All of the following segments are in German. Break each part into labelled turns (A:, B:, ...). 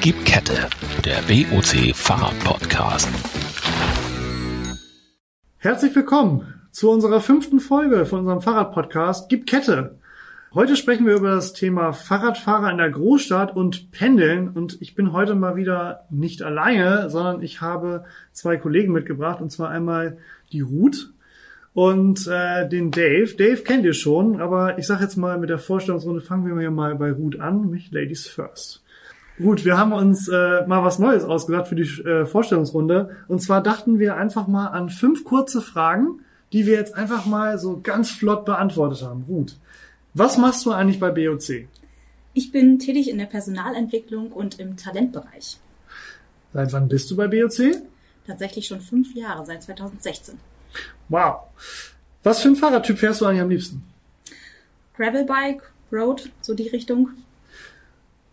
A: Gib Kette, der BOC Fahrrad-Podcast.
B: Herzlich willkommen zu unserer fünften Folge von unserem Fahrrad-Podcast Gib Kette. Heute sprechen wir über das Thema Fahrradfahrer in der Großstadt und Pendeln. Und ich bin heute mal wieder nicht alleine, sondern ich habe zwei Kollegen mitgebracht. Und zwar einmal die Ruth und äh, den Dave. Dave kennt ihr schon, aber ich sage jetzt mal mit der Vorstellungsrunde fangen wir mal bei Ruth an. Mich Ladies first. Gut, wir haben uns äh, mal was Neues ausgedacht für die äh, Vorstellungsrunde. Und zwar dachten wir einfach mal an fünf kurze Fragen, die wir jetzt einfach mal so ganz flott beantwortet haben. Ruth, was machst du eigentlich bei BOC?
C: Ich bin tätig in der Personalentwicklung und im Talentbereich.
B: Seit wann bist du bei BOC?
C: Tatsächlich schon fünf Jahre, seit 2016.
B: Wow. Was für ein Fahrradtyp fährst du eigentlich am liebsten?
C: Gravelbike, Road, so die Richtung.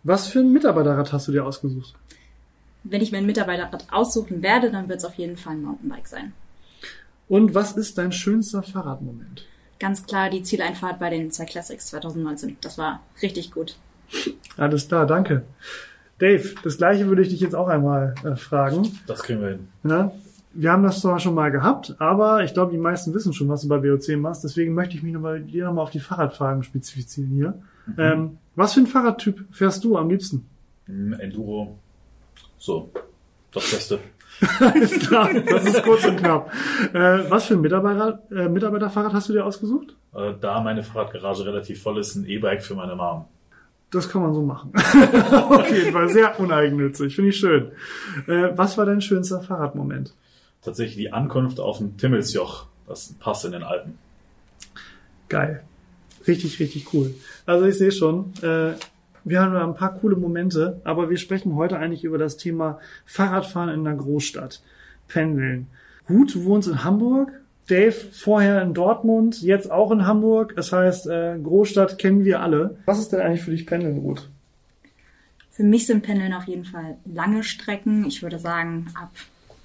B: Was für ein Mitarbeiterrad hast du dir ausgesucht?
C: Wenn ich mir ein Mitarbeiterrad aussuchen werde, dann wird es auf jeden Fall ein Mountainbike sein.
B: Und was ist dein schönster Fahrradmoment?
C: Ganz klar die Zieleinfahrt bei den zwei Classics 2019. Das war richtig gut.
B: Alles klar, danke. Dave, das gleiche würde ich dich jetzt auch einmal äh, fragen.
D: Das kriegen wir hin.
B: Ja, wir haben das zwar schon mal gehabt, aber ich glaube, die meisten wissen schon, was du bei BOC machst. Deswegen möchte ich mich nochmal dir nochmal auf die Fahrradfragen spezifizieren hier. Mhm. Ähm, was für ein Fahrradtyp fährst du am liebsten?
D: Enduro. So, das Beste.
B: Alles klar, das ist kurz und knapp. Äh, was für ein Mitarbeiter, äh, Mitarbeiterfahrrad hast du dir ausgesucht?
D: Äh, da meine Fahrradgarage relativ voll ist, ein E-Bike für meine Mom.
B: Das kann man so machen. Auf jeden Fall sehr uneigennützig, finde ich schön. Äh, was war dein schönster Fahrradmoment?
D: Tatsächlich die Ankunft auf dem Timmelsjoch, das passt in den Alpen.
B: Geil. Richtig, richtig cool. Also ich sehe schon, äh, wir haben ein paar coole Momente, aber wir sprechen heute eigentlich über das Thema Fahrradfahren in einer Großstadt. Pendeln. Gut, du wohnst in Hamburg. Dave vorher in Dortmund, jetzt auch in Hamburg. Das heißt, äh, Großstadt kennen wir alle. Was ist denn eigentlich für dich Pendeln, Ruth?
C: Für mich sind Pendeln auf jeden Fall lange Strecken. Ich würde sagen, ab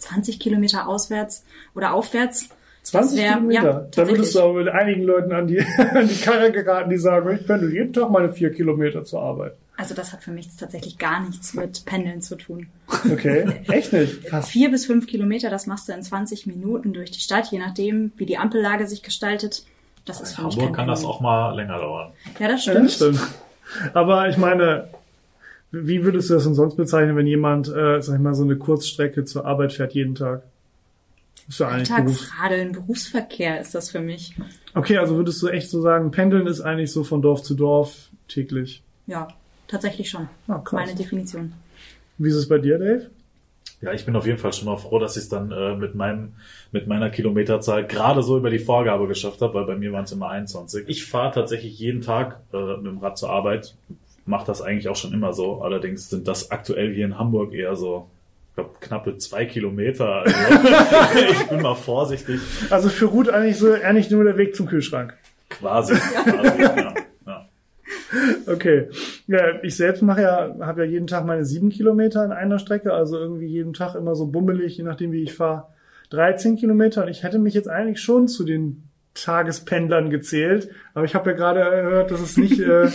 C: 20 Kilometer auswärts oder aufwärts
B: 20 wär, Kilometer? Ja, da würdest du aber mit einigen Leuten an die, an die Karre geraten, die sagen, ich pendel jeden Tag meine vier Kilometer zur Arbeit.
C: Also das hat für mich tatsächlich gar nichts mit Pendeln zu tun.
B: Okay, echt nicht?
C: Krass. Vier bis fünf Kilometer, das machst du in 20 Minuten durch die Stadt, je nachdem, wie die Ampellage sich gestaltet. Das ist
D: für mich Hamburg kann das auch mal länger dauern.
C: Ja, das stimmt. Ja, das stimmt.
B: Aber ich meine, wie würdest du das denn sonst bezeichnen, wenn jemand, äh, sag ich mal, so eine Kurzstrecke zur Arbeit fährt jeden Tag?
C: Ist ja Alltagsradeln, Berufsverkehr ist das für mich.
B: Okay, also würdest du echt so sagen, Pendeln ist eigentlich so von Dorf zu Dorf täglich?
C: Ja, tatsächlich schon. Ah, Meine Definition.
B: Wie ist es bei dir, Dave?
D: Ja, ich bin auf jeden Fall schon mal froh, dass ich es dann äh, mit meinem mit meiner Kilometerzahl gerade so über die Vorgabe geschafft habe, weil bei mir waren es immer 21. Ich fahre tatsächlich jeden Tag äh, mit dem Rad zur Arbeit, mache das eigentlich auch schon immer so. Allerdings sind das aktuell hier in Hamburg eher so ich glaube, knappe zwei Kilometer. Also, ich bin mal vorsichtig.
B: Also für Ruth eigentlich so eigentlich nur der Weg zum Kühlschrank.
D: Quasi. quasi ja. ja.
B: Okay. Ja, ich selbst mache ja, habe ja jeden Tag meine sieben Kilometer in einer Strecke, also irgendwie jeden Tag immer so bummelig, je nachdem wie ich fahre, 13 Kilometer. Und ich hätte mich jetzt eigentlich schon zu den Tagespendlern gezählt, aber ich habe ja gerade gehört, dass es nicht, äh,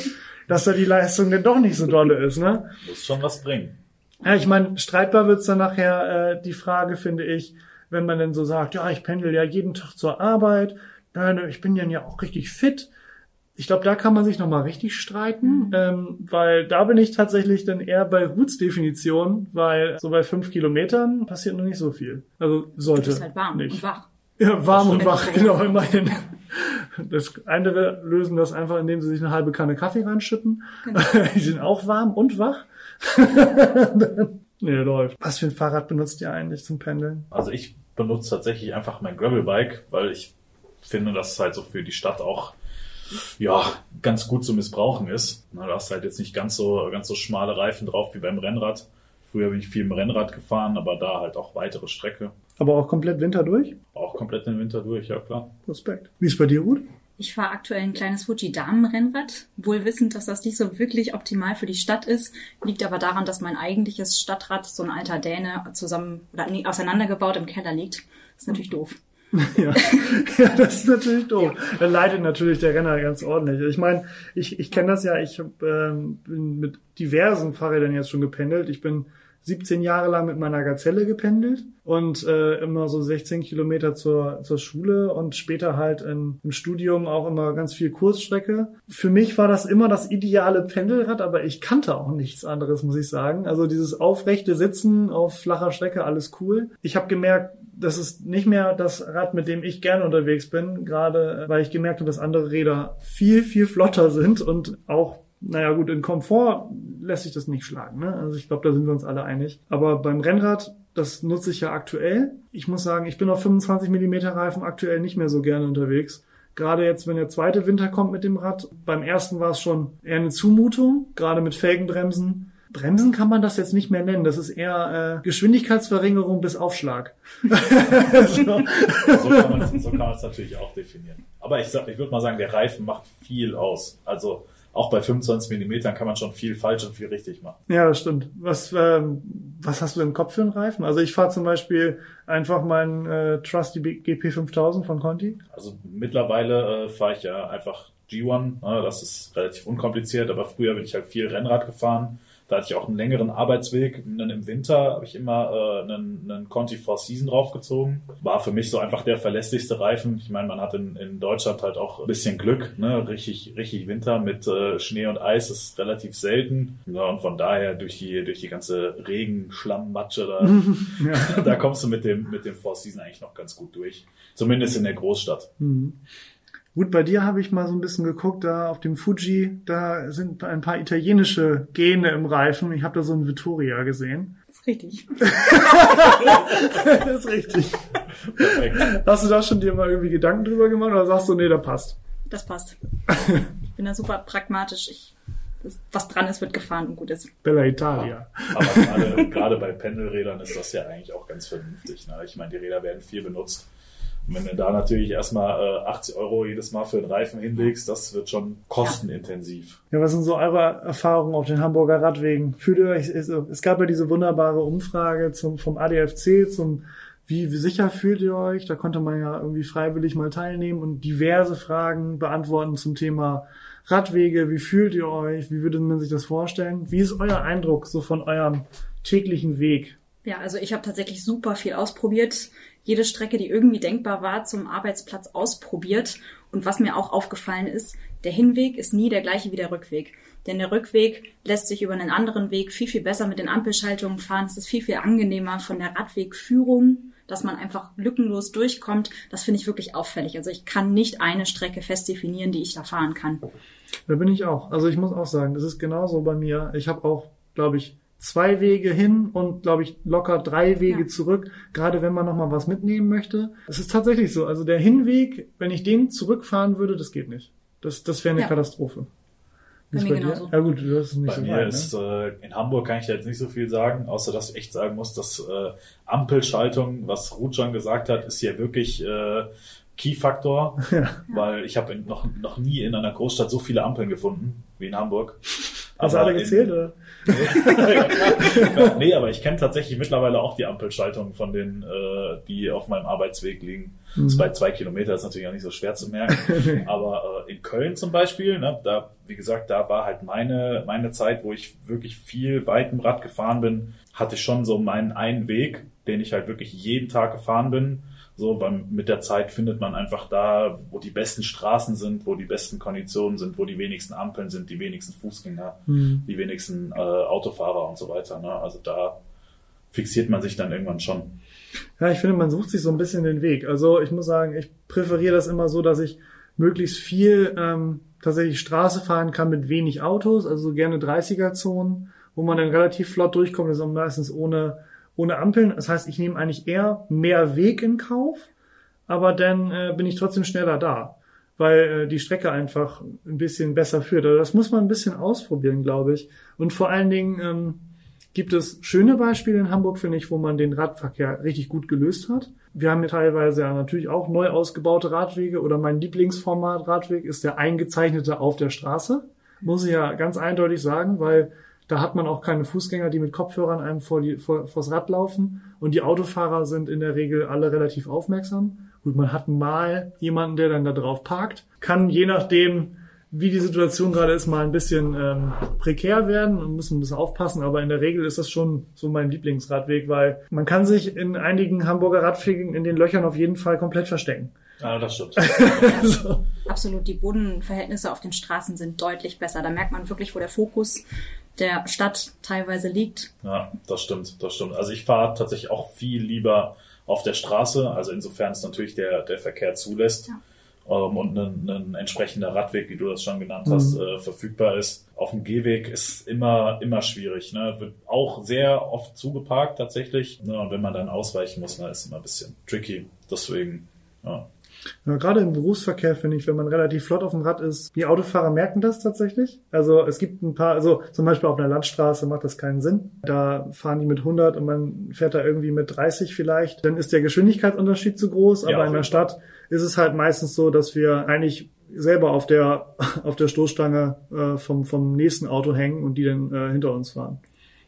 B: dass da die Leistung denn doch nicht so dolle ist, ne?
D: Muss schon was bringen.
B: Ja, ich meine, streitbar wird's dann nachher äh, die Frage, finde ich, wenn man dann so sagt, ja, ich pendel ja jeden Tag zur Arbeit, nein, ich bin dann ja auch richtig fit. Ich glaube, da kann man sich nochmal richtig streiten, mhm. ähm, weil da bin ich tatsächlich dann eher bei Ruths Definition, weil so bei fünf Kilometern passiert noch nicht so viel. Also sollte du bist
C: halt warm
B: nicht.
C: und wach.
B: Ja, warm und wach, genau, immerhin. Das andere lösen das einfach, indem sie sich eine halbe Kanne Kaffee reinschütten. Genau. Die sind auch warm und wach. nee, läuft. Was für ein Fahrrad benutzt ihr eigentlich zum Pendeln?
D: Also ich benutze tatsächlich einfach mein Gravelbike, weil ich finde, dass es halt so für die Stadt auch ja, ganz gut zu missbrauchen ist. Na, da hast halt jetzt nicht ganz so, ganz so schmale Reifen drauf wie beim Rennrad. Früher bin ich viel im Rennrad gefahren, aber da halt auch weitere Strecke.
B: Aber auch komplett Winter durch?
D: Auch komplett den Winter durch, ja klar.
B: Respekt. Wie ist bei dir, Ruth?
C: Ich fahre aktuell ein kleines Fuji-Damenrennrad, wohl wissend, dass das nicht so wirklich optimal für die Stadt ist. Liegt aber daran, dass mein eigentliches Stadtrad, so ein alter Däne, zusammen oder nee, auseinandergebaut im Keller liegt. Das ist natürlich doof.
B: Ja, ja das ist natürlich doof. Dann leidet natürlich der Renner ganz ordentlich. Ich meine, ich, ich kenne das ja, ich hab, ähm, bin mit diversen Fahrrädern jetzt schon gependelt. Ich bin 17 Jahre lang mit meiner Gazelle gependelt und äh, immer so 16 Kilometer zur, zur Schule und später halt in, im Studium auch immer ganz viel Kursstrecke. Für mich war das immer das ideale Pendelrad, aber ich kannte auch nichts anderes, muss ich sagen. Also dieses aufrechte Sitzen auf flacher Strecke, alles cool. Ich habe gemerkt, das ist nicht mehr das Rad, mit dem ich gerne unterwegs bin, gerade weil ich gemerkt habe, dass andere Räder viel, viel flotter sind und auch naja gut, in Komfort lässt sich das nicht schlagen. Ne? Also ich glaube, da sind wir uns alle einig. Aber beim Rennrad, das nutze ich ja aktuell. Ich muss sagen, ich bin auf 25 Millimeter Reifen aktuell nicht mehr so gerne unterwegs. Gerade jetzt, wenn der zweite Winter kommt mit dem Rad. Beim ersten war es schon eher eine Zumutung, gerade mit Felgenbremsen. Bremsen kann man das jetzt nicht mehr nennen. Das ist eher äh, Geschwindigkeitsverringerung bis Aufschlag.
D: so. so kann man es so natürlich auch definieren. Aber ich, sag, ich würde mal sagen, der Reifen macht viel aus. Also auch bei 25 Millimetern kann man schon viel falsch und viel richtig machen.
B: Ja, das stimmt. Was, ähm, was hast du im Kopf für einen Reifen? Also ich fahre zum Beispiel einfach meinen äh, Trusty GP5000 von Conti.
D: Also mittlerweile äh, fahre ich ja einfach G1. Ne? Das ist relativ unkompliziert, aber früher bin ich halt viel Rennrad gefahren da hatte ich auch einen längeren Arbeitsweg. dann im Winter habe ich immer äh, einen, einen Conti Four Season draufgezogen. War für mich so einfach der verlässlichste Reifen. Ich meine, man hat in, in Deutschland halt auch ein bisschen Glück. Ne? Richtig, richtig Winter mit äh, Schnee und Eis ist relativ selten. Ja, und von daher durch die, durch die ganze Regen, Schlamm, Matsche, da, ja. da kommst du mit dem, mit dem Four Season eigentlich noch ganz gut durch. Zumindest in der Großstadt.
B: Mhm. Gut, bei dir habe ich mal so ein bisschen geguckt, da auf dem Fuji, da sind ein paar italienische Gene im Reifen. Ich habe da so ein Vittoria gesehen.
C: Das ist richtig.
B: das ist richtig. Perfekt. Hast du da schon dir mal irgendwie Gedanken drüber gemacht oder sagst du, nee, da passt?
C: Das passt. Ich bin da super pragmatisch. Ich, das, was dran ist, wird gefahren und gut ist.
B: Bella Italia.
D: Aber gerade, gerade bei Pendelrädern ist das ja eigentlich auch ganz vernünftig. Ne? Ich meine, die Räder werden viel benutzt wenn du da natürlich erstmal äh, 80 Euro jedes Mal für den Reifen hinlegst, das wird schon kostenintensiv.
B: Ja, was sind so eure Erfahrungen auf den Hamburger Radwegen? Fühlt ihr euch, es gab ja diese wunderbare Umfrage zum, vom ADFC zum wie, wie sicher fühlt ihr euch? Da konnte man ja irgendwie freiwillig mal teilnehmen und diverse Fragen beantworten zum Thema Radwege. Wie fühlt ihr euch? Wie würde man sich das vorstellen? Wie ist euer Eindruck so von eurem täglichen Weg?
C: Ja, also ich habe tatsächlich super viel ausprobiert jede Strecke, die irgendwie denkbar war, zum Arbeitsplatz ausprobiert. Und was mir auch aufgefallen ist, der Hinweg ist nie der gleiche wie der Rückweg. Denn der Rückweg lässt sich über einen anderen Weg viel, viel besser mit den Ampelschaltungen fahren. Es ist viel, viel angenehmer von der Radwegführung, dass man einfach lückenlos durchkommt. Das finde ich wirklich auffällig. Also ich kann nicht eine Strecke fest definieren, die ich da fahren kann.
B: Da bin ich auch. Also ich muss auch sagen, das ist genauso bei mir. Ich habe auch, glaube ich, zwei Wege hin und glaube ich locker drei Wege ja. zurück, gerade wenn man noch mal was mitnehmen möchte. Es ist tatsächlich so, also der Hinweg, wenn ich den zurückfahren würde, das geht nicht. Das das wäre eine ja. Katastrophe.
C: Bei mir genauso.
B: Ja gut, du hast es nicht
D: bei
B: so
D: mir
B: weit,
D: ist, ne? äh, in Hamburg kann ich jetzt nicht so viel sagen, außer dass ich echt sagen muss, dass äh, Ampelschaltung, was Ruth schon gesagt hat, ist hier wirklich äh, Key-Faktor, ja. weil ich habe noch, noch nie in einer Großstadt so viele Ampeln gefunden wie in Hamburg.
B: Hast du alle gezählt, oder?
D: nee, aber ich kenne tatsächlich mittlerweile auch die Ampelschaltungen von denen, äh, die auf meinem Arbeitsweg liegen. Mhm. Das bei zwei Kilometer ist natürlich auch nicht so schwer zu merken. aber äh, in Köln zum Beispiel, ne, da, wie gesagt, da war halt meine, meine Zeit, wo ich wirklich viel weit im Rad gefahren bin, hatte ich schon so meinen einen Weg, den ich halt wirklich jeden Tag gefahren bin so, beim, mit der Zeit findet man einfach da, wo die besten Straßen sind, wo die besten Konditionen sind, wo die wenigsten Ampeln sind, die wenigsten Fußgänger, mhm. die wenigsten äh, Autofahrer und so weiter. Ne? Also da fixiert man sich dann irgendwann schon.
B: Ja, ich finde, man sucht sich so ein bisschen den Weg. Also ich muss sagen, ich präferiere das immer so, dass ich möglichst viel ähm, tatsächlich Straße fahren kann mit wenig Autos, also gerne 30er-Zonen, wo man dann relativ flott durchkommt. Das ist auch meistens ohne ohne Ampeln. Das heißt, ich nehme eigentlich eher mehr Weg in Kauf, aber dann äh, bin ich trotzdem schneller da, weil äh, die Strecke einfach ein bisschen besser führt. Also das muss man ein bisschen ausprobieren, glaube ich. Und vor allen Dingen ähm, gibt es schöne Beispiele in Hamburg, finde ich, wo man den Radverkehr richtig gut gelöst hat. Wir haben hier teilweise ja natürlich auch neu ausgebaute Radwege oder mein Lieblingsformat Radweg ist der eingezeichnete auf der Straße. Muss ich ja ganz eindeutig sagen, weil da hat man auch keine Fußgänger, die mit Kopfhörern einem vor die, vor, vors Rad laufen. Und die Autofahrer sind in der Regel alle relativ aufmerksam. Gut, man hat mal jemanden, der dann da drauf parkt, kann je nachdem, wie die Situation gerade ist, mal ein bisschen ähm, prekär werden und müssen ein bisschen aufpassen. Aber in der Regel ist das schon so mein Lieblingsradweg, weil man kann sich in einigen Hamburger Radwegen in den Löchern auf jeden Fall komplett verstecken.
D: Ja, das stimmt.
B: so.
C: Absolut, die Bodenverhältnisse auf den Straßen sind deutlich besser. Da merkt man wirklich, wo der Fokus der Stadt teilweise liegt.
D: Ja, das stimmt, das stimmt. Also ich fahre tatsächlich auch viel lieber auf der Straße, also insofern es natürlich der, der Verkehr zulässt.
C: Ja.
D: ähm, Und ein, ein entsprechender Radweg, wie du das schon genannt hast,
B: Mhm.
D: äh, verfügbar ist. Auf dem Gehweg ist immer, immer schwierig. Ne? Wird auch sehr oft zugeparkt tatsächlich. Ne? Und wenn man dann ausweichen muss, ne, ist immer ein bisschen tricky. Deswegen, ja.
B: Ja, gerade im Berufsverkehr finde ich, wenn man relativ flott auf dem Rad ist, die Autofahrer merken das tatsächlich. Also es gibt ein paar, also zum Beispiel auf einer Landstraße macht das keinen Sinn. Da fahren die mit 100 und man fährt da irgendwie mit 30 vielleicht. Dann ist der Geschwindigkeitsunterschied zu groß.
D: Ja,
B: Aber
D: auf
B: in der Stadt ist es halt meistens so, dass wir eigentlich selber auf der auf der Stoßstange äh, vom vom nächsten Auto hängen und die dann äh, hinter uns fahren.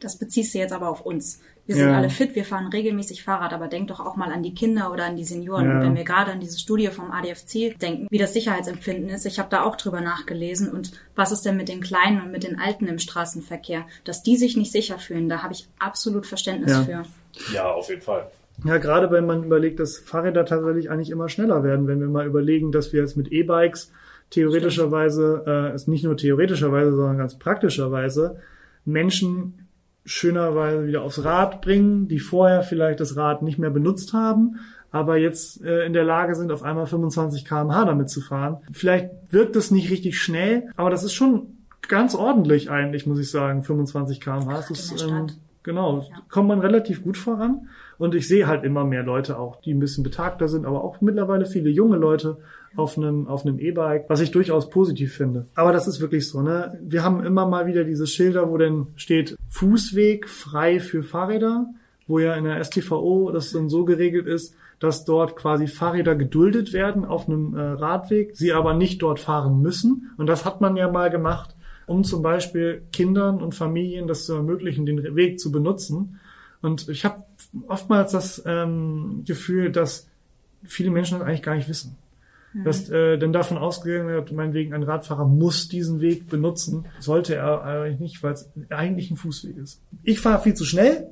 C: Das beziehst du jetzt aber auf uns. Wir sind
B: Ja.
C: alle fit, wir fahren regelmäßig Fahrrad, aber denk doch auch mal an die Kinder oder an die Senioren.
B: Ja.
C: Und wenn wir gerade an diese Studie vom ADFC denken, wie das Sicherheitsempfinden ist, ich habe da auch drüber nachgelesen. Und was ist denn mit den Kleinen und mit den Alten im Straßenverkehr? Dass die sich nicht sicher fühlen, da habe ich absolut Verständnis
B: Ja.
C: für.
D: ja, auf jeden Fall.
B: Ja, gerade wenn man überlegt, dass Fahrräder tatsächlich eigentlich immer schneller werden, wenn wir mal überlegen, dass wir jetzt mit E-Bikes theoretischerweise, äh, ist nicht nur theoretischerweise, sondern ganz praktischerweise Menschen schönerweise wieder aufs Rad bringen, die vorher vielleicht das Rad nicht mehr benutzt haben, aber jetzt äh, in der Lage sind, auf einmal 25 km/h damit zu fahren. Vielleicht wirkt es nicht richtig schnell, aber das ist schon ganz ordentlich eigentlich, muss ich sagen, 25 km/h. Das ist,
C: Stadt.
B: Genau,
C: Ja.
B: kommt man relativ gut voran. Und ich sehe halt immer mehr Leute auch, die ein bisschen betagter sind, aber auch mittlerweile viele junge Leute auf einem, auf einem E-Bike, was ich durchaus positiv finde. Aber das ist wirklich so, ne? Wir haben immer mal wieder diese Schilder, wo dann steht Fußweg frei für Fahrräder, wo ja in der STVO das dann so geregelt ist, dass dort quasi Fahrräder geduldet werden auf einem äh, Radweg, sie aber nicht dort fahren müssen. Und das hat man ja mal gemacht, um zum Beispiel Kindern und Familien das zu ermöglichen, den Weg zu benutzen. Und ich habe oftmals das ähm, Gefühl, dass viele Menschen das eigentlich gar nicht wissen. Dass äh, denn davon ausgegangen wird, meinetwegen ein Radfahrer muss diesen Weg benutzen, sollte er eigentlich nicht, weil es eigentlich ein Fußweg ist. Ich fahre viel zu schnell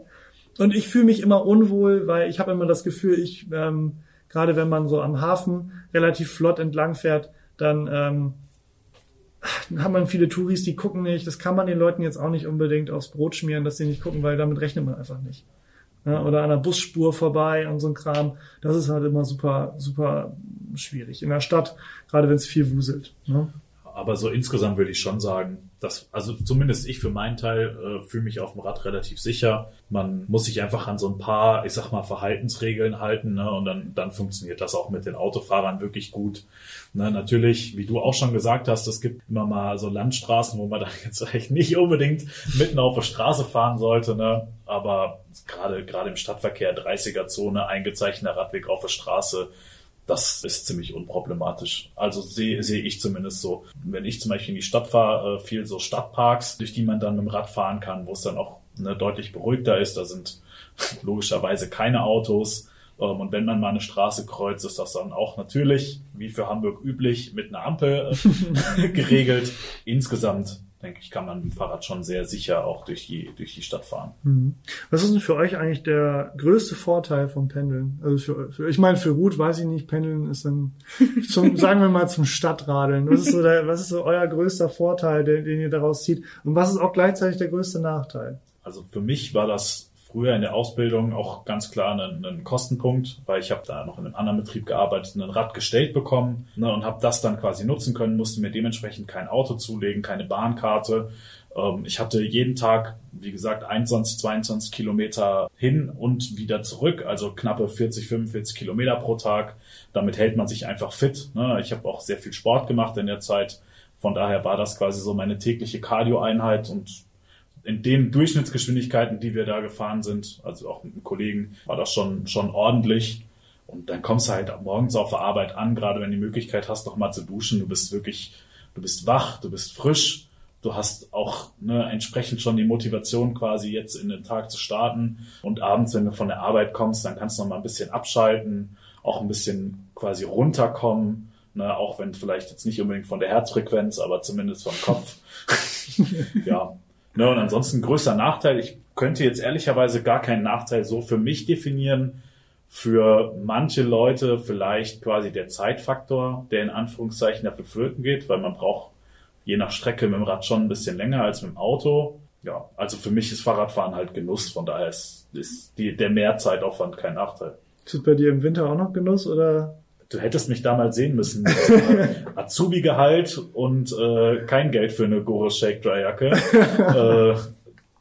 B: und ich fühle mich immer unwohl, weil ich habe immer das Gefühl, ich ähm, gerade wenn man so am Hafen relativ flott entlang fährt, dann ähm, hat man viele Touris, die gucken nicht. Das kann man den Leuten jetzt auch nicht unbedingt aufs Brot schmieren, dass sie nicht gucken, weil damit rechnet man einfach nicht. Ja, oder an der Busspur vorbei und so ein Kram. Das ist halt immer super, super schwierig. In der Stadt, gerade wenn es viel wuselt. Ne?
D: Aber so insgesamt würde ich schon sagen, dass, also zumindest ich für meinen Teil äh, fühle mich auf dem Rad relativ sicher. Man muss sich einfach an so ein paar, ich sag mal, Verhaltensregeln halten, ne? Und dann, dann funktioniert das auch mit den Autofahrern wirklich gut. Ne? Natürlich, wie du auch schon gesagt hast, es gibt immer mal so Landstraßen, wo man dann jetzt eigentlich nicht unbedingt mitten auf der Straße fahren sollte, ne? Aber gerade, gerade im Stadtverkehr, 30er-Zone, eingezeichneter Radweg auf der Straße, das ist ziemlich unproblematisch. Also sehe sehe ich zumindest so. Wenn ich zum Beispiel in die Stadt fahre, äh, viel so Stadtparks, durch die man dann mit dem Rad fahren kann, wo es dann auch ne, deutlich beruhigter ist. Da sind logischerweise keine Autos. Ähm, Und wenn man mal eine Straße kreuzt, ist das dann auch natürlich, wie für Hamburg üblich, mit einer Ampel äh, geregelt. Insgesamt, denke ich, kann man mit dem Fahrrad schon sehr sicher auch durch die, durch die Stadt fahren.
B: Mhm. Was ist denn für euch eigentlich der größte Vorteil vom Pendeln? Also für, für ich meine, für Ruth weiß ich nicht, Pendeln ist dann zum, sagen wir mal, zum Stadtradeln. Was ist so, der, was ist so euer größter Vorteil, den, den ihr daraus zieht? Und was ist auch gleichzeitig der größte Nachteil?
D: Also für mich war das früher in der Ausbildung auch ganz klar ein, ein Kostenpunkt, weil ich habe da noch in einem anderen Betrieb gearbeitet, ein Rad gestellt bekommen ne, und habe das dann quasi nutzen können, musste mir dementsprechend kein Auto zulegen, keine Bahnkarte. Ähm, ich hatte jeden Tag, wie gesagt, 21, 22 Kilometer hin und wieder zurück, also knappe 40, 45 Kilometer pro Tag. Damit hält man sich einfach fit. Ne? Ich habe auch sehr viel Sport gemacht in der Zeit. Von daher war das quasi so meine tägliche Cardio-Einheit und in den Durchschnittsgeschwindigkeiten, die wir da gefahren sind, also auch mit einem Kollegen, war das schon, schon ordentlich. Und dann kommst du halt morgens auf der Arbeit an, gerade wenn du die Möglichkeit hast, noch mal zu duschen. Du bist wirklich, du bist wach, du bist frisch. Du hast auch ne, entsprechend schon die Motivation, quasi jetzt in den Tag zu starten. Und abends, wenn du von der Arbeit kommst, dann kannst du noch mal ein bisschen abschalten. auch ein bisschen quasi runterkommen, ne, auch wenn vielleicht jetzt nicht unbedingt von der Herzfrequenz, aber zumindest vom Kopf. ja. Ne, und ansonsten größter Nachteil, ich könnte jetzt ehrlicherweise gar keinen Nachteil so für mich definieren. Für manche Leute vielleicht quasi der Zeitfaktor, der in Anführungszeichen dafür flöten geht, weil man braucht je nach Strecke mit dem Rad schon ein bisschen länger als mit dem Auto. Ja, also für mich ist Fahrradfahren halt Genuss, von daher ist, ist die, der Mehrzeitaufwand kein Nachteil.
B: Ist das bei dir im Winter auch noch Genuss oder?
D: Du hättest mich damals sehen müssen. Azubi-Gehalt und äh, kein Geld für eine Gore Shake Dry Jacke. äh,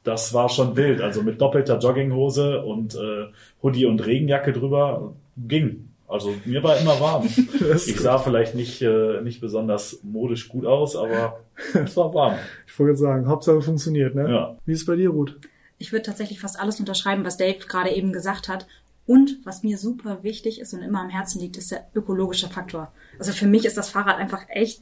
D: das war schon wild. Also mit doppelter Jogginghose und äh, Hoodie und Regenjacke drüber ging. Also mir war immer warm. Ich sah vielleicht nicht, äh, nicht besonders modisch gut aus, aber es war warm.
B: Ich wollte sagen, Hauptsache funktioniert, ne?
D: Ja.
B: Wie ist es bei dir, Ruth?
C: Ich würde tatsächlich fast alles unterschreiben, was Dave gerade eben gesagt hat. Und was mir super wichtig ist und immer am Herzen liegt, ist der ökologische Faktor. Also für mich ist das Fahrrad einfach echt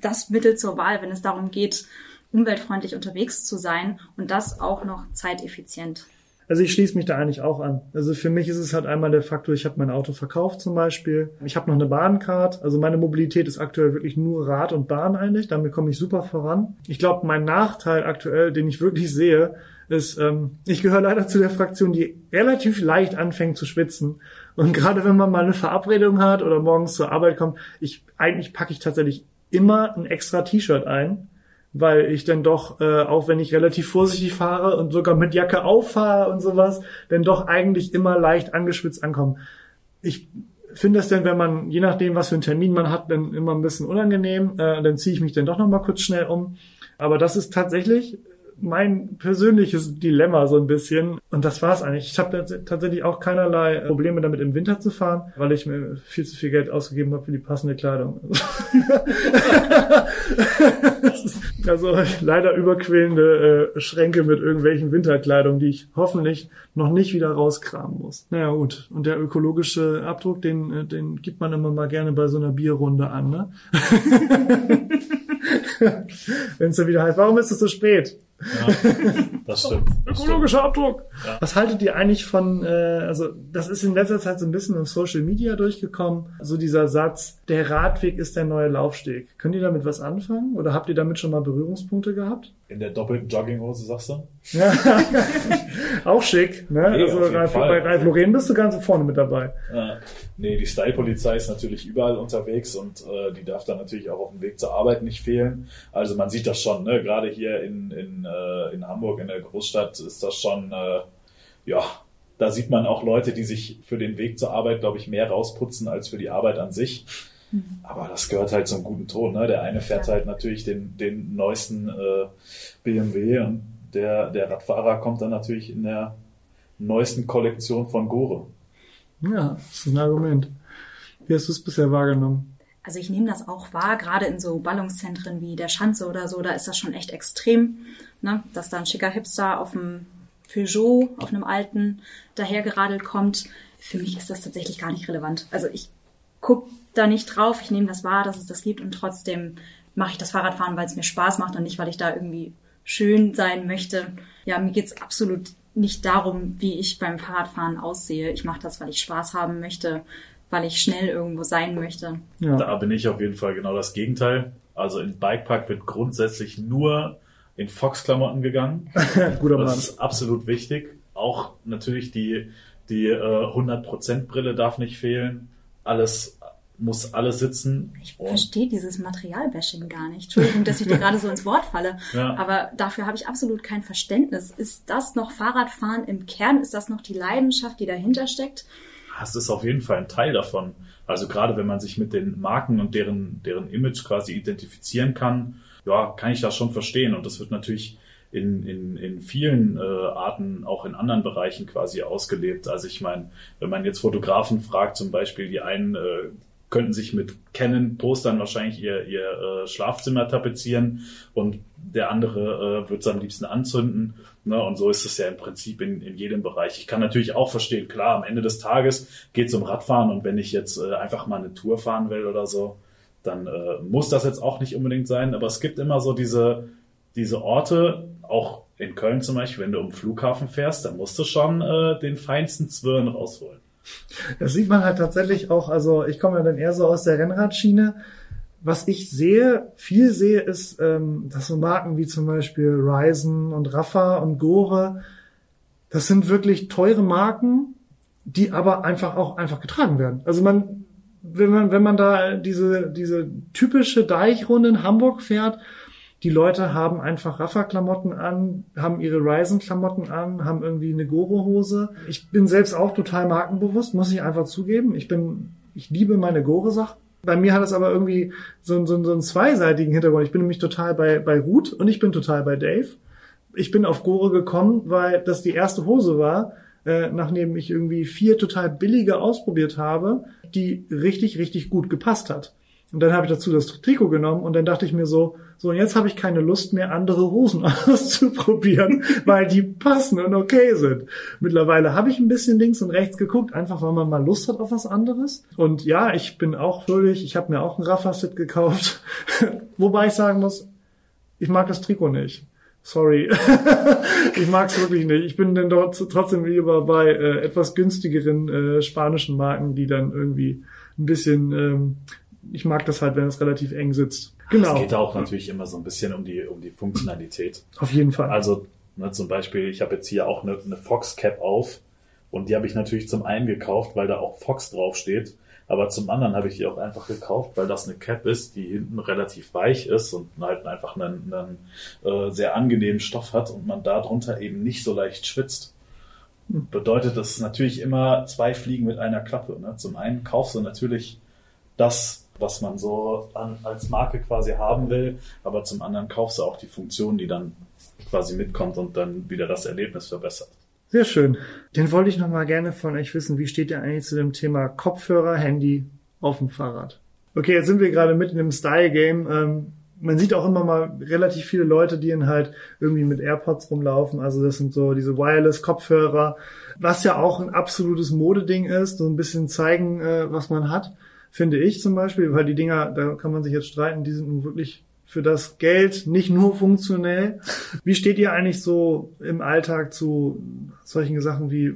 C: das Mittel zur Wahl, wenn es darum geht, umweltfreundlich unterwegs zu sein und das auch noch zeiteffizient.
B: Also ich schließe mich da eigentlich auch an. Also für mich ist es halt einmal der Faktor, ich habe mein Auto verkauft zum Beispiel. Ich habe noch eine Bahncard. Also meine Mobilität ist aktuell wirklich nur Rad und Bahn eigentlich. Damit komme ich super voran. Ich glaube, mein Nachteil aktuell, den ich wirklich sehe, ist, ähm, ich gehöre leider zu der Fraktion, die relativ leicht anfängt zu schwitzen. Und gerade wenn man mal eine Verabredung hat oder morgens zur Arbeit kommt, ich eigentlich packe ich tatsächlich immer ein extra T-Shirt ein, weil ich dann doch, äh, auch wenn ich relativ vorsichtig fahre und sogar mit Jacke auffahre und sowas, dann doch eigentlich immer leicht angeschwitzt ankomme. Ich finde das denn, wenn man, je nachdem, was für einen Termin man hat, dann immer ein bisschen unangenehm. Äh, dann ziehe ich mich dann doch noch mal kurz schnell um. Aber das ist tatsächlich mein persönliches Dilemma so ein bisschen. Und das war's eigentlich. Ich habe tatsächlich auch keinerlei Probleme damit im Winter zu fahren, weil ich mir viel zu viel Geld ausgegeben habe für die passende Kleidung. also leider überquellende äh, Schränke mit irgendwelchen Winterkleidung, die ich hoffentlich noch nicht wieder rauskramen muss. Naja gut, und der ökologische Abdruck, den, äh, den gibt man immer mal gerne bei so einer Bierrunde an. Ne? Wenn es dann wieder heißt, warum ist es so spät?
D: Ja, das stimmt. Das
B: Ökologischer
D: stimmt.
B: Abdruck.
D: Ja.
B: Was haltet ihr eigentlich von, äh, also das ist in letzter Zeit so ein bisschen im Social Media durchgekommen, so dieser Satz, der Radweg ist der neue Laufsteg. Könnt ihr damit was anfangen oder habt ihr damit schon mal Berührungspunkte gehabt?
D: In der doppelten Jogginghose, sagst du?
B: Ja. Auch schick, ne?
D: Nee,
B: also Ralf, bei Ralf Lauren bist du ganz vorne mit dabei.
D: Ja. Nee, die Style-Polizei ist natürlich überall unterwegs und äh, die darf dann natürlich auch auf dem Weg zur Arbeit nicht fehlen. Also man sieht das schon, ne? gerade hier in, in, äh, in Hamburg, in der Großstadt, ist das schon, äh, ja, da sieht man auch Leute, die sich für den Weg zur Arbeit, glaube ich, mehr rausputzen als für die Arbeit an sich. Aber das gehört halt zum guten Ton. Ne? Der eine fährt halt natürlich den, den neuesten äh, BMW und der, der Radfahrer kommt dann natürlich in der neuesten Kollektion von Gore.
B: Ja, das ist ein Argument. Wie hast du es bisher wahrgenommen?
C: Also ich nehme das auch wahr, gerade in so Ballungszentren wie der Schanze oder so, da ist das schon echt extrem, ne? dass da ein schicker Hipster auf dem Peugeot, auf einem alten, dahergeradelt kommt. Für mich ist das tatsächlich gar nicht relevant. Also ich guck da nicht drauf, ich nehme das wahr, dass es das gibt und trotzdem mache ich das Fahrradfahren, weil es mir Spaß macht und nicht, weil ich da irgendwie schön sein möchte. Ja, mir geht's absolut nicht darum, wie ich beim Fahrradfahren aussehe. Ich mache das, weil ich Spaß haben möchte, weil ich schnell irgendwo sein möchte.
B: Ja.
D: Da bin ich auf jeden Fall genau das Gegenteil. Also in Bikepark wird grundsätzlich nur in Fox-Klamotten gegangen.
B: Guter
D: Das
B: Mann.
D: ist absolut wichtig. Auch natürlich die, die äh, 100% Brille darf nicht fehlen. Alles muss alles sitzen.
C: Ich verstehe dieses Materialbashing gar nicht. Entschuldigung, dass ich dir gerade so ins Wort falle.
D: Ja.
C: Aber dafür habe ich absolut kein Verständnis. Ist das noch Fahrradfahren im Kern? Ist das noch die Leidenschaft, die dahinter steckt?
D: Das ist auf jeden Fall ein Teil davon. Also gerade wenn man sich mit den Marken und deren, deren Image quasi identifizieren kann, ja, kann ich das schon verstehen. Und das wird natürlich in, in, in vielen äh, Arten auch in anderen Bereichen quasi ausgelebt. Also ich meine, wenn man jetzt Fotografen fragt, zum Beispiel, die einen äh, könnten sich mit Canon-Postern wahrscheinlich ihr, ihr äh, Schlafzimmer tapezieren und der andere äh, wird es am liebsten anzünden. Ne? Und so ist es ja im Prinzip in, in jedem Bereich. Ich kann natürlich auch verstehen, klar, am Ende des Tages geht es um Radfahren und wenn ich jetzt äh, einfach mal eine Tour fahren will oder so, dann äh, muss das jetzt auch nicht unbedingt sein. Aber es gibt immer so diese, diese Orte, auch in Köln zum Beispiel, wenn du um Flughafen fährst, dann musst du schon äh, den feinsten Zwirn rausholen.
B: Das sieht man halt tatsächlich auch, also ich komme ja dann eher so aus der Rennradschiene. Was ich sehe, viel sehe, ist, ähm, dass so Marken wie zum Beispiel Ryzen und Rafa und Gore, das sind wirklich teure Marken, die aber einfach auch einfach getragen werden. Also man, wenn man, wenn man da diese, diese typische Deichrunde in Hamburg fährt, die Leute haben einfach Rafa-Klamotten an, haben ihre Ryzen-Klamotten an, haben irgendwie eine Gore-Hose. Ich bin selbst auch total markenbewusst, muss ich einfach zugeben. Ich bin, ich liebe meine Gore-Sachen. Bei mir hat es aber irgendwie so, so, so einen zweiseitigen Hintergrund. Ich bin nämlich total bei, bei Ruth und ich bin total bei Dave. Ich bin auf Gore gekommen, weil das die erste Hose war, äh, nachdem ich irgendwie vier total billige ausprobiert habe, die richtig, richtig gut gepasst hat. Und dann habe ich dazu das Trikot genommen und dann dachte ich mir so, so und jetzt habe ich keine Lust mehr, andere Hosen auszuprobieren, weil die passen und okay sind. Mittlerweile habe ich ein bisschen links und rechts geguckt, einfach weil man mal Lust hat auf was anderes. Und ja, ich bin auch fröhlich, ich habe mir auch ein Rafa-Set gekauft. Wobei ich sagen muss, ich mag das Trikot nicht. Sorry. ich mag es wirklich nicht. Ich bin dann dort trotzdem lieber bei äh, etwas günstigeren äh, spanischen Marken, die dann irgendwie ein bisschen ähm, ich mag das halt, wenn es relativ eng sitzt.
D: Genau. Es geht auch natürlich immer so ein bisschen um die, um die Funktionalität.
B: Auf jeden Fall.
D: Also ne, zum Beispiel, ich habe jetzt hier auch eine, eine Fox Cap auf und die habe ich natürlich zum einen gekauft, weil da auch Fox draufsteht. Aber zum anderen habe ich die auch einfach gekauft, weil das eine Cap ist, die hinten relativ weich ist und halt einfach einen, einen äh, sehr angenehmen Stoff hat und man darunter eben nicht so leicht schwitzt. Hm. Bedeutet das natürlich immer zwei Fliegen mit einer Klappe. Ne? Zum einen kaufst du natürlich das was man so an, als Marke quasi haben will, aber zum anderen kaufst du auch die Funktion, die dann quasi mitkommt und dann wieder das Erlebnis verbessert.
B: Sehr schön. Den wollte ich noch mal gerne von euch wissen. Wie steht ihr eigentlich zu dem Thema Kopfhörer, Handy auf dem Fahrrad? Okay, jetzt sind wir gerade mitten im Style-Game. Ähm, man sieht auch immer mal relativ viele Leute, die dann halt irgendwie mit AirPods rumlaufen. Also das sind so diese Wireless-Kopfhörer, was ja auch ein absolutes Modeding ist, so ein bisschen zeigen, äh, was man hat finde ich zum Beispiel, weil die Dinger, da kann man sich jetzt streiten, die sind nun wirklich für das Geld nicht nur funktionell. Wie steht ihr eigentlich so im Alltag zu solchen Sachen wie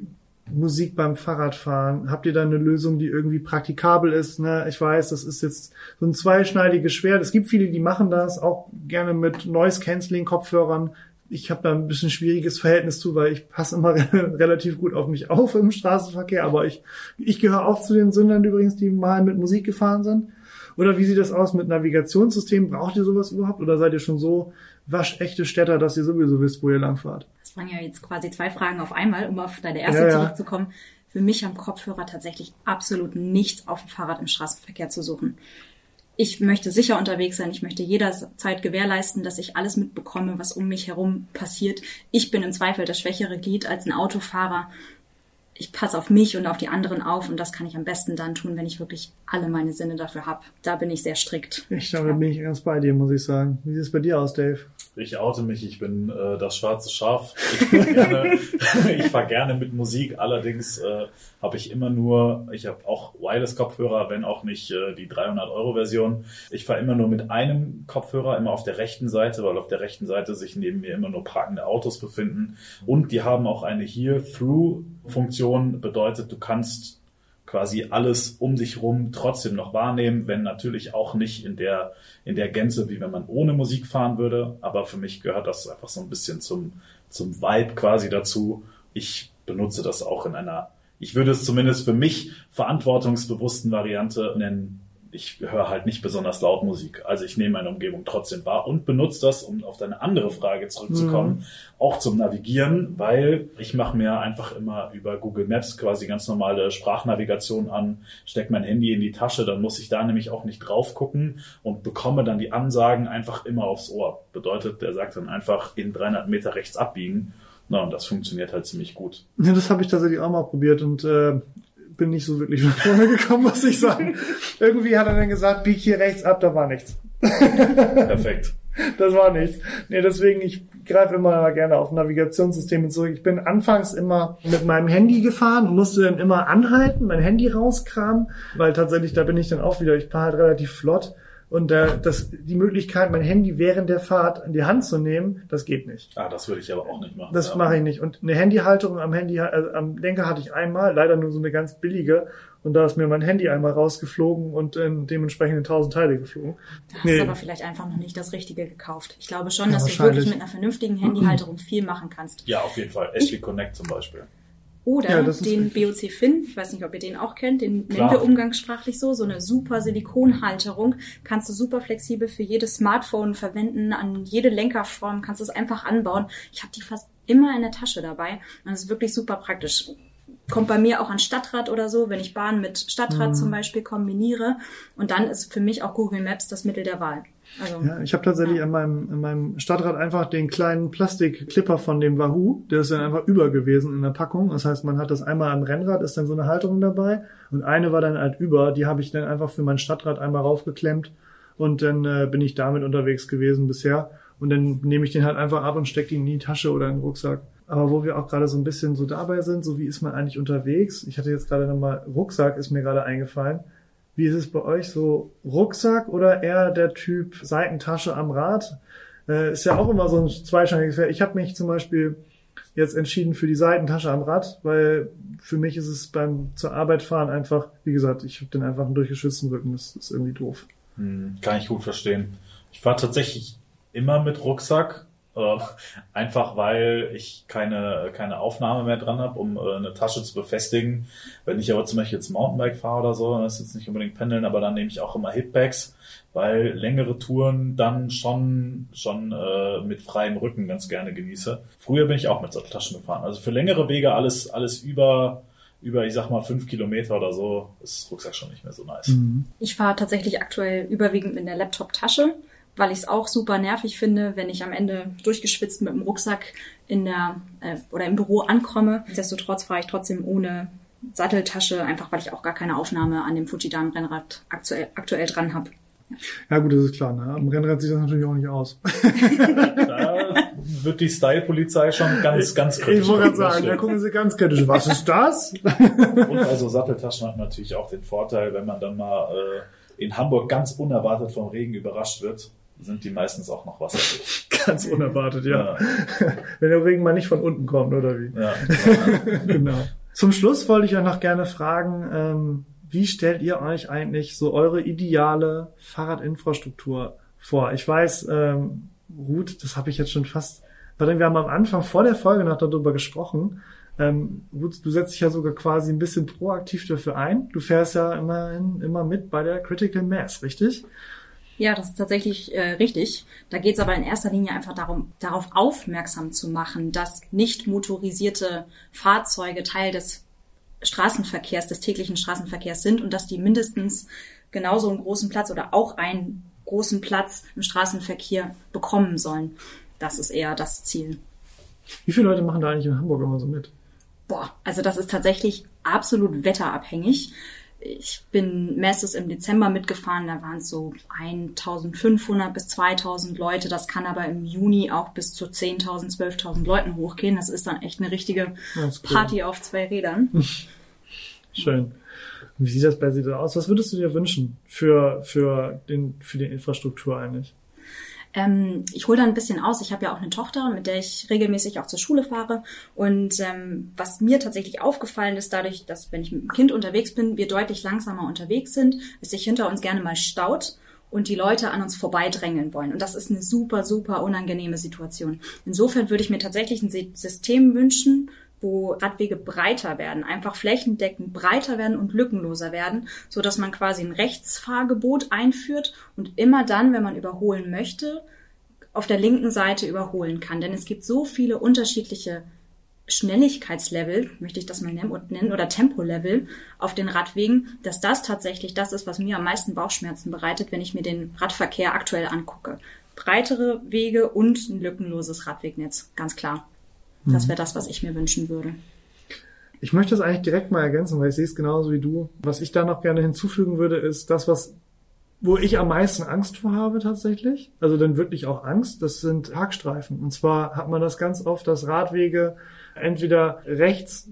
B: Musik beim Fahrradfahren? Habt ihr da eine Lösung, die irgendwie praktikabel ist? Ne? Ich weiß, das ist jetzt so ein zweischneidiges Schwert. Es gibt viele, die machen das auch gerne mit Noise-Canceling-Kopfhörern ich habe da ein bisschen schwieriges Verhältnis zu, weil ich passe immer relativ gut auf mich auf im Straßenverkehr, aber ich, ich gehöre auch zu den Sündern übrigens, die mal mit Musik gefahren sind. Oder wie sieht das aus mit Navigationssystemen? Braucht ihr sowas überhaupt oder seid ihr schon so waschechte Städter, dass ihr sowieso wisst, wo ihr langfahrt?
C: Das waren ja jetzt quasi zwei Fragen auf einmal, um auf deine erste ja, ja. zurückzukommen. Für mich am Kopfhörer tatsächlich absolut nichts auf dem Fahrrad im Straßenverkehr zu suchen ich möchte sicher unterwegs sein, ich möchte jederzeit gewährleisten, dass ich alles mitbekomme, was um mich herum passiert. Ich bin im Zweifel das schwächere Glied als ein Autofahrer ich passe auf mich und auf die anderen auf und das kann ich am besten dann tun, wenn ich wirklich alle meine Sinne dafür habe. Da bin ich sehr strikt.
B: Ich glaube, da bin ich ganz bei dir, muss ich sagen. Wie sieht es bei dir aus, Dave?
D: Ich oute mich, ich bin äh, das schwarze Schaf. Ich fahre gerne, fahr gerne mit Musik, allerdings äh, habe ich immer nur, ich habe auch Wireless-Kopfhörer, wenn auch nicht äh, die 300-Euro-Version. Ich fahre immer nur mit einem Kopfhörer, immer auf der rechten Seite, weil auf der rechten Seite sich neben mir immer nur parkende Autos befinden und die haben auch eine hier Through Funktion bedeutet, du kannst quasi alles um dich rum trotzdem noch wahrnehmen, wenn natürlich auch nicht in der, in der Gänze, wie wenn man ohne Musik fahren würde. Aber für mich gehört das einfach so ein bisschen zum, zum Vibe quasi dazu. Ich benutze das auch in einer, ich würde es zumindest für mich verantwortungsbewussten Variante nennen, ich höre halt nicht besonders laut Musik. Also ich nehme meine Umgebung trotzdem wahr und benutze das, um auf deine andere Frage zurückzukommen, mhm. auch zum Navigieren, weil ich mache mir einfach immer über Google Maps quasi ganz normale Sprachnavigation an, stecke mein Handy in die Tasche, dann muss ich da nämlich auch nicht drauf gucken und bekomme dann die Ansagen einfach immer aufs Ohr. Bedeutet, der sagt dann einfach in 300 Meter rechts abbiegen. Na, und das funktioniert halt ziemlich gut.
B: Ja, das habe ich tatsächlich auch mal probiert und äh, bin nicht so wirklich nach vorne gekommen, muss ich sagen. Irgendwie hat er dann gesagt, bieg hier rechts ab, da war nichts.
D: Perfekt.
B: Das war nichts. Nee, deswegen, ich greife immer gerne auf Navigationssysteme zurück. Ich bin anfangs immer mit meinem Handy gefahren, musste dann immer anhalten, mein Handy rauskramen, weil tatsächlich, da bin ich dann auch wieder, ich fahre halt relativ flott Und äh, das, die Möglichkeit, mein Handy während der Fahrt in die Hand zu nehmen, das geht nicht.
D: Ah, das würde ich aber auch nicht machen.
B: Das
D: ja.
B: mache ich nicht. Und eine Handyhalterung am Handy, also am Lenker hatte ich einmal, leider nur so eine ganz billige. Und da ist mir mein Handy einmal rausgeflogen und äh, dementsprechend in tausend Teile geflogen.
C: Da hast
B: Nee.
C: du aber vielleicht einfach noch nicht das Richtige gekauft. Ich glaube schon,
B: Ja,
C: dass du wirklich mit einer vernünftigen Handyhalterung viel machen kannst.
D: Ja, auf jeden Fall. SD Connect zum Beispiel.
C: Oder
B: Ja,
C: den. BOC Fin, ich weiß nicht, ob ihr den auch kennt, den
D: Klar.
C: nennen wir umgangssprachlich so, so eine super Silikonhalterung, kannst du super flexibel für jedes Smartphone verwenden, an jede Lenkerform kannst du es einfach anbauen. Ich habe die fast immer in der Tasche dabei und das ist wirklich super praktisch. Kommt bei mir auch an Stadtrad oder so, wenn ich Bahn mit Stadtrad
B: Mhm.
C: zum Beispiel kombiniere. Und dann ist für mich auch Google Maps das Mittel der Wahl. Also,
B: Ja, ich habe tatsächlich in meinem, in meinem Stadtrad einfach den kleinen Plastikklipper von dem Wahoo, der ist dann einfach über gewesen in der Packung. Das heißt, man hat das einmal am Rennrad, ist dann so eine Halterung dabei und eine war dann halt über, die habe ich dann einfach für mein Stadtrad einmal raufgeklemmt und dann äh, bin ich damit unterwegs gewesen bisher. Und dann nehme ich den halt einfach ab und stecke ihn in die Tasche oder in den Rucksack. Aber wo wir auch gerade so ein bisschen so dabei sind, so wie ist man eigentlich unterwegs? Ich hatte jetzt gerade nochmal Rucksack, ist mir gerade eingefallen. Wie ist es bei euch so Rucksack oder eher der Typ Seitentasche am Rad? Äh, ist ja auch immer so ein zweischneidiges Pferd. Ich habe mich zum Beispiel jetzt entschieden für die Seitentasche am Rad, weil für mich ist es beim zur Arbeit fahren einfach, wie gesagt, ich habe den einfach einen durchgeschützten Rücken. Das ist irgendwie doof.
D: Hm, kann ich gut verstehen. Ich fahre tatsächlich immer mit Rucksack, äh, einfach weil ich keine, keine Aufnahme mehr dran habe, um äh, eine Tasche zu befestigen. Wenn ich aber zum Beispiel jetzt Mountainbike fahre oder so, das ist jetzt nicht unbedingt Pendeln, aber dann nehme ich auch immer Hitbags, weil längere Touren dann schon, schon äh, mit freiem Rücken ganz gerne genieße. Früher bin ich auch mit Satteltaschen gefahren. Also für längere Wege alles, alles über, über, ich sag mal, fünf Kilometer oder so, ist Rucksack schon nicht mehr so nice.
C: Ich fahre tatsächlich aktuell überwiegend mit der Laptop-Tasche, weil ich es auch super nervig finde, wenn ich am Ende durchgeschwitzt mit dem Rucksack in der äh, oder im Büro ankomme. Nichtsdestotrotz fahre ich trotzdem ohne Satteltasche, einfach weil ich auch gar keine Aufnahme an dem Fujidan Rennrad aktuell, aktuell dran habe.
B: Ja gut, das ist klar. Ne? Am Rennrad sieht das natürlich auch nicht aus.
D: Da wird die Style-Polizei schon ganz, ganz kritisch.
B: Ich wollte gerade sagen, da gucken sie ganz kritisch. Was ist das?
D: Und also Satteltaschen hat natürlich auch den Vorteil, wenn man dann mal äh, in Hamburg ganz unerwartet vom Regen überrascht wird, sind die meistens auch noch wasserdicht.
B: Ganz unerwartet, ja.
D: Ja,
B: Wenn der Regen mal nicht von unten kommt, oder wie?
D: ja.
B: genau. Zum Schluss wollte ich euch noch gerne fragen, ähm, wie stellt ihr euch eigentlich so eure ideale Fahrradinfrastruktur vor? Ich weiß, ähm, Ruth, das habe ich jetzt schon fast, weil wir haben am Anfang vor der Folge noch darüber gesprochen. Ähm, Ruth, du setzt dich ja sogar quasi ein bisschen proaktiv dafür ein. Du fährst ja immerhin immer mit bei der Critical Mass, richtig?
C: Ja, das ist tatsächlich äh, richtig. Da geht es aber in erster Linie einfach darum, darauf aufmerksam zu machen, dass nicht motorisierte Fahrzeuge Teil des Straßenverkehrs, des täglichen Straßenverkehrs sind und dass die mindestens genauso einen großen Platz oder auch einen großen Platz im Straßenverkehr bekommen sollen. Das ist eher das Ziel.
B: Wie viele Leute machen da eigentlich in Hamburg immer so mit?
C: Boah, also das ist tatsächlich absolut wetterabhängig. Ich bin meistens im Dezember mitgefahren, da waren es so 1500 bis 2000 Leute. Das kann aber im Juni auch bis zu 10.000, 12.000 Leuten hochgehen. Das ist dann echt eine richtige
B: cool.
C: Party auf zwei Rädern.
B: Schön. Und wie sieht das bei dir da aus? Was würdest du dir wünschen für, für, den, für die Infrastruktur eigentlich?
C: Ähm, ich hole da ein bisschen aus. Ich habe ja auch eine Tochter, mit der ich regelmäßig auch zur Schule fahre. Und ähm, was mir tatsächlich aufgefallen ist, dadurch, dass wenn ich mit dem Kind unterwegs bin, wir deutlich langsamer unterwegs sind, es sich hinter uns gerne mal staut und die Leute an uns vorbeidrängeln wollen. Und das ist eine super, super unangenehme Situation. Insofern würde ich mir tatsächlich ein System wünschen, wo Radwege breiter werden, einfach flächendeckend breiter werden und lückenloser werden, so dass man quasi ein Rechtsfahrgebot einführt und immer dann, wenn man überholen möchte, auf der linken Seite überholen kann. Denn es gibt so viele unterschiedliche Schnelligkeitslevel, möchte ich das mal nennen, oder Tempolevel auf den Radwegen, dass das tatsächlich das ist, was mir am meisten Bauchschmerzen bereitet, wenn ich mir den Radverkehr aktuell angucke. Breitere Wege und ein lückenloses Radwegnetz, ganz klar. Das wäre das, was ich mir wünschen würde.
B: Ich möchte das eigentlich direkt mal ergänzen, weil ich sehe es genauso wie du. Was ich da noch gerne hinzufügen würde, ist das, was, wo ich am meisten Angst vor habe tatsächlich. Also dann wirklich auch Angst. Das sind Parkstreifen. Und zwar hat man das ganz oft, dass Radwege Entweder rechts,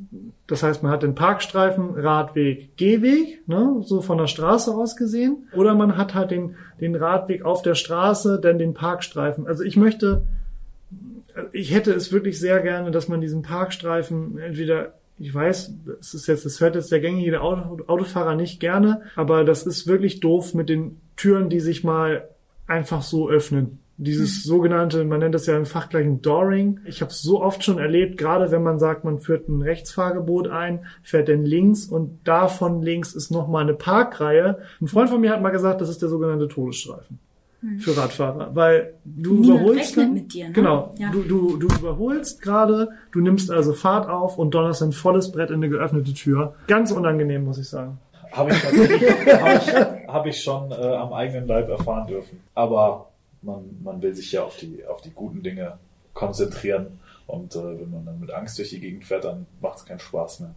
B: das heißt, man hat den Parkstreifen, Radweg, Gehweg, ne, so von der Straße aus gesehen, oder man hat halt den, den Radweg auf der Straße, dann den Parkstreifen. Also ich möchte, ich hätte es wirklich sehr gerne, dass man diesen Parkstreifen entweder ich weiß, es ist jetzt, es hört jetzt der gängige Auto, Autofahrer nicht gerne, aber das ist wirklich doof mit den Türen, die sich mal einfach so öffnen. Dieses sogenannte, man nennt das ja im Fachgleichen Dooring. Ich habe es so oft schon erlebt, gerade wenn man sagt, man führt ein Rechtsfahrgebot ein, fährt dann links und davon links ist nochmal eine Parkreihe. Ein Freund von mir hat mal gesagt, das ist der sogenannte Todesstreifen für Radfahrer, weil du
C: Niemand
B: überholst dann,
C: mit dir, ne?
B: genau,
C: Ja.
B: du, du, du überholst gerade, du nimmst also Fahrt auf und donnerst ein volles Brett in eine geöffnete Tür. Ganz unangenehm, muss ich sagen.
D: Habe ich, hab ich, hab ich schon äh, am eigenen Leib erfahren dürfen. Aber man, man will sich ja auf die, auf die guten Dinge konzentrieren. Und äh, wenn man dann mit Angst durch die Gegend fährt, dann macht es keinen Spaß mehr.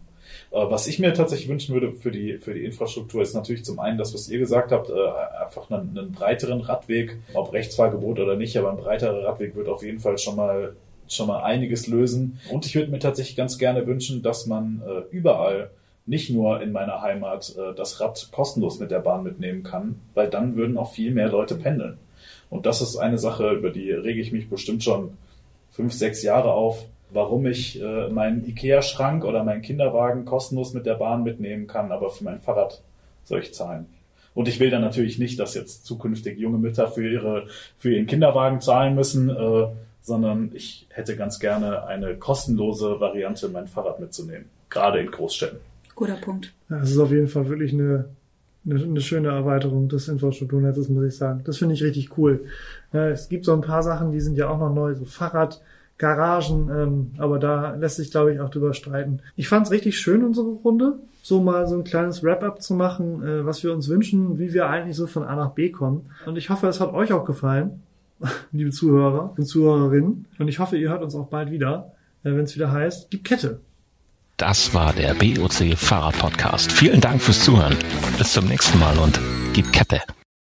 D: Äh, was ich mir tatsächlich wünschen würde für die, für die Infrastruktur, ist natürlich zum einen das, was ihr gesagt habt, äh, einfach einen, einen breiteren Radweg, ob Rechtsfahrgebot oder nicht, aber ein breiterer Radweg wird auf jeden Fall schon mal schon mal einiges lösen. Und ich würde mir tatsächlich ganz gerne wünschen, dass man äh, überall nicht nur in meiner Heimat das Rad kostenlos mit der Bahn mitnehmen kann, weil dann würden auch viel mehr Leute pendeln. Und das ist eine Sache, über die rege ich mich bestimmt schon fünf, sechs Jahre auf, warum ich äh, meinen Ikea-Schrank oder meinen Kinderwagen kostenlos mit der Bahn mitnehmen kann, aber für mein Fahrrad soll ich zahlen. Und ich will dann natürlich nicht, dass jetzt zukünftig junge Mütter für ihre für ihren Kinderwagen zahlen müssen, äh, sondern ich hätte ganz gerne eine kostenlose Variante, mein Fahrrad mitzunehmen, gerade in Großstädten.
C: Guter Punkt.
B: Das ist auf jeden Fall wirklich eine, eine, eine schöne Erweiterung des Infrastrukturnetzes, muss ich sagen. Das finde ich richtig cool. Ja, es gibt so ein paar Sachen, die sind ja auch noch neu, so Fahrrad, Garagen, ähm, aber da lässt sich, glaube ich, auch drüber streiten. Ich fand es richtig schön, unsere Runde, so mal so ein kleines Wrap-up zu machen, äh, was wir uns wünschen, wie wir eigentlich so von A nach B kommen. Und ich hoffe, es hat euch auch gefallen, liebe Zuhörer und Zuhörerinnen. Und ich hoffe, ihr hört uns auch bald wieder, äh, wenn es wieder heißt, gib Kette.
A: Das war der BOC Fahrrad Podcast. Vielen Dank fürs Zuhören. Bis zum nächsten Mal und gib Kette.